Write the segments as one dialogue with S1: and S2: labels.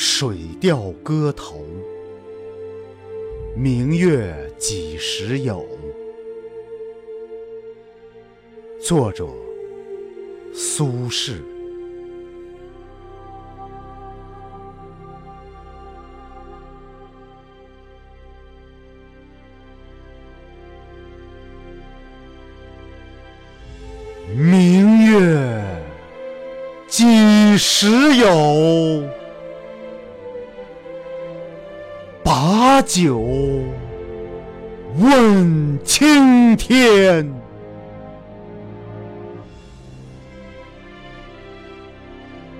S1: 水调歌头，明月几时有？作者：苏轼。明月几时有？把酒问青天。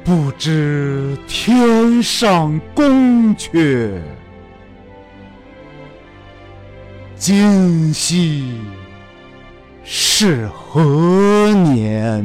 S1: 不知天上宫阙，今夕是何年？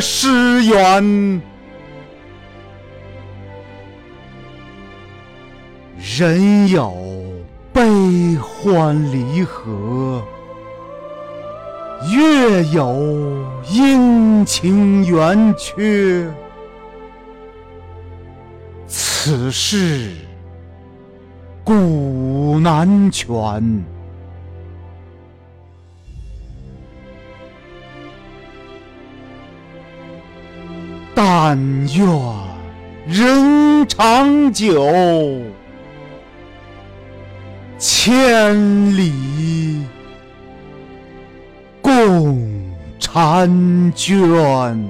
S1: 时圆，人有悲欢离合，月有阴晴圆缺，此事古难全。但愿人长久，千里共婵娟。